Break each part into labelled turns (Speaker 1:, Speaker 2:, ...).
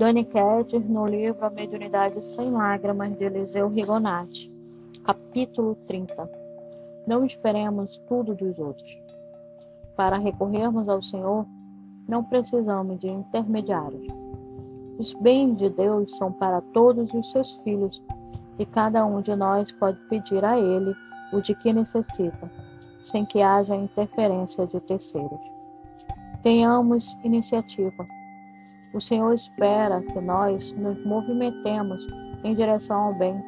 Speaker 1: Dani Ketter, no livro A Mediunidade Sem Lágrimas, de Eliseu Rigonati, capítulo 30. Não esperemos tudo dos outros. Para recorrermos ao Senhor, não precisamos de intermediários. Os bens de Deus são para todos os seus filhos e cada um de nós pode pedir a Ele o de que necessita, sem que haja interferência de terceiros. Tenhamos iniciativa. O Senhor espera que nós nos movimentemos em direção ao bem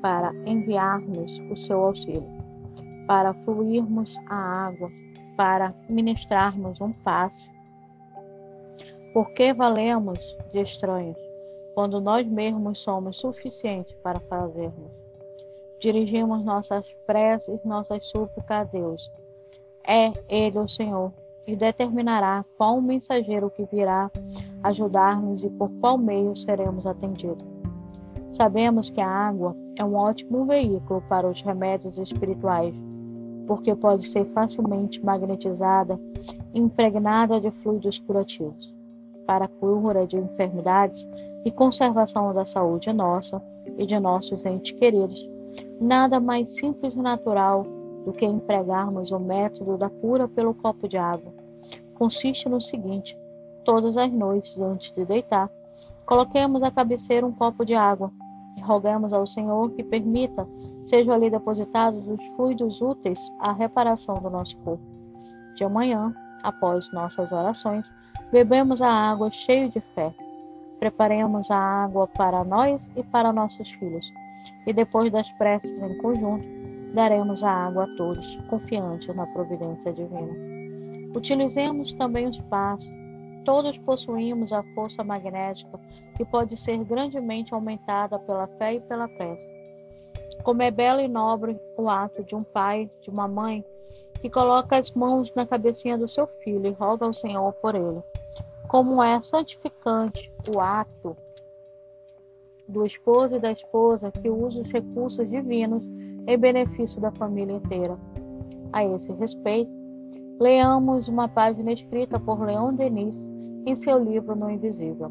Speaker 1: para enviarmos o seu auxílio, para fluirmos a água, para ministrarmos um passe. Por que valemos de estranhos, quando nós mesmos somos suficientes para fazermos? Dirigimos nossas preces, nossas súplicas a Deus. É Ele o Senhor e determinará qual mensageiro que virá ajudar-nos e por qual meio seremos atendidos. Sabemos que a água é um ótimo veículo para os remédios espirituais, porque pode ser facilmente magnetizada e impregnada de fluidos curativos, para a cura de enfermidades e conservação da saúde nossa e de nossos entes queridos. Nada mais simples e natural do que empregarmos o método da cura pelo copo de água. Consiste no seguinte: todas as noites, antes de deitar, coloquemos à cabeceira um copo de água e rogamos ao Senhor que permita sejam ali depositados os fluidos úteis à reparação do nosso corpo. De amanhã, após nossas orações, bebemos a água cheio de fé. Preparemos a água para nós e para nossos filhos, e depois das preces em conjunto, daremos a água a todos, confiantes na providência divina. Utilizemos também os passos. Todos possuímos a força magnética que pode ser grandemente aumentada pela fé e pela prece. Como é belo e nobre o ato de um pai, de uma mãe, que coloca as mãos na cabecinha do seu filho e roga ao Senhor por ele. Como é santificante o ato do esposo e da esposa que usa os recursos divinos em benefício da família inteira. A esse respeito, leamos uma página escrita por Leon Denis em seu livro No Invisível.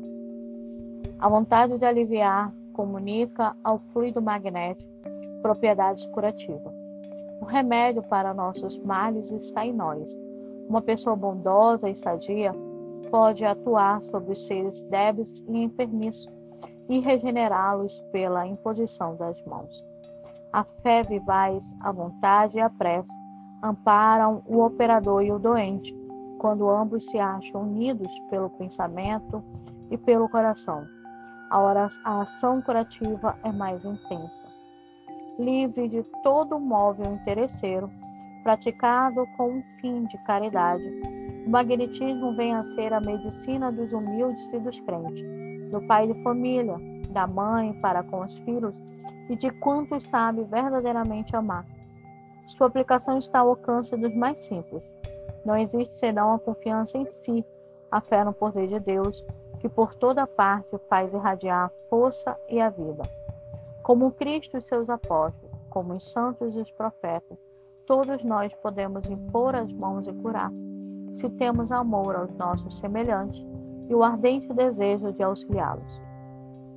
Speaker 1: A vontade de aliviar comunica ao fluido magnético propriedades curativas. O remédio para nossos males está em nós. Uma pessoa bondosa e sadia pode atuar sobre os seres débeis e enfermiços e regenerá-los pela imposição das mãos. A fé vivaz, a vontade e a prece amparam o operador e o doente, quando ambos se acham unidos pelo pensamento e pelo coração. A, ação curativa é mais intensa. Livre de todo móvel interesseiro, praticado com um fim de caridade, o magnetismo vem a ser a medicina dos humildes e dos crentes do pai de família, da mãe para com os filhos e de quantos sabe verdadeiramente amar. Sua aplicação está ao alcance dos mais simples. Não existe senão a confiança em si, a fé no poder de Deus, que por toda parte faz irradiar a força e a vida. Como Cristo e seus apóstolos, como os santos e os profetas, todos nós podemos impor as mãos e curar, se temos amor aos nossos semelhantes e o ardente desejo de auxiliá-los.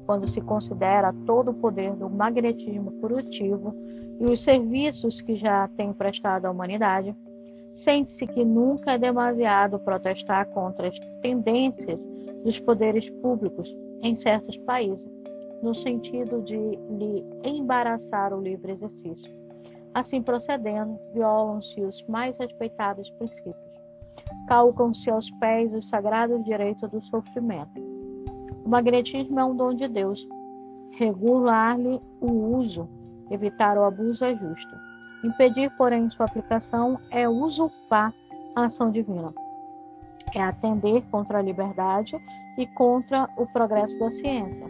Speaker 1: Quando se considera todo o poder do magnetismo curativo e os serviços que já tem prestado à humanidade, sente-se que nunca é demasiado protestar contra as tendências dos poderes públicos em certos países, no sentido de lhe embaraçar o livre exercício. Assim procedendo, violam-se os mais respeitados princípios calcam-se aos pés os sagrados direitos do sofrimento. O magnetismo é um dom de Deus. Regular-lhe o uso, evitar o abuso é justo. Impedir, porém, sua aplicação é usurpar a ação divina. É atender contra a liberdade e contra o progresso da ciência.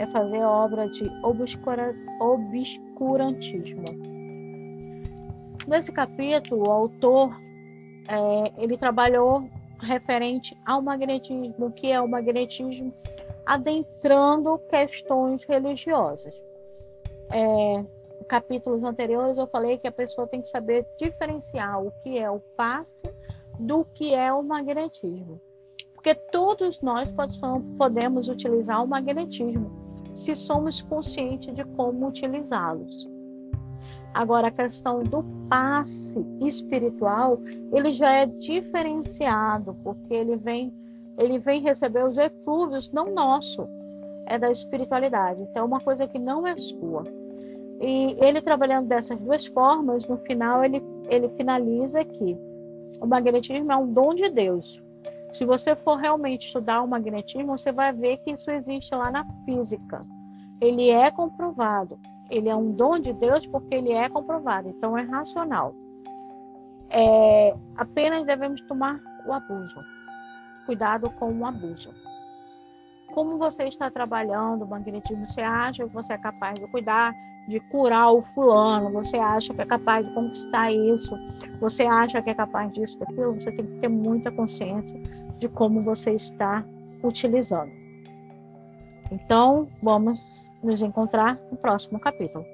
Speaker 1: É fazer obra de obscura, obscurantismo. Nesse capítulo, o autor é, ele trabalhou referente ao magnetismo, que é o magnetismo adentrando questões religiosas. É, capítulos anteriores eu falei que a pessoa tem que saber diferenciar o que é o passe do que é o magnetismo. Porque todos nós podemos utilizar o magnetismo se somos conscientes de como utilizá-los. Agora, a questão do passe espiritual, ele já é diferenciado, porque ele vem, ele vem receber os eflúvios, não nosso, é da espiritualidade. Então, é uma coisa que não é sua. E ele trabalhando dessas duas formas, no final ele, ele finaliza que o magnetismo é um dom de Deus. Se você for realmente estudar o magnetismo, você vai ver que isso existe lá na física. Ele é comprovado. Ele é um dom de Deus porque ele é comprovado. Então é racional. É, apenas devemos tomar o abuso. Cuidado com o abuso. Como você está trabalhando o magnetismo, você acha que você é capaz de cuidar de curar o fulano, você acha que é capaz de conquistar isso, você acha que é capaz disso, daquilo, você tem que ter muita consciência de como você está utilizando. Então, vamos nos encontrar no próximo capítulo.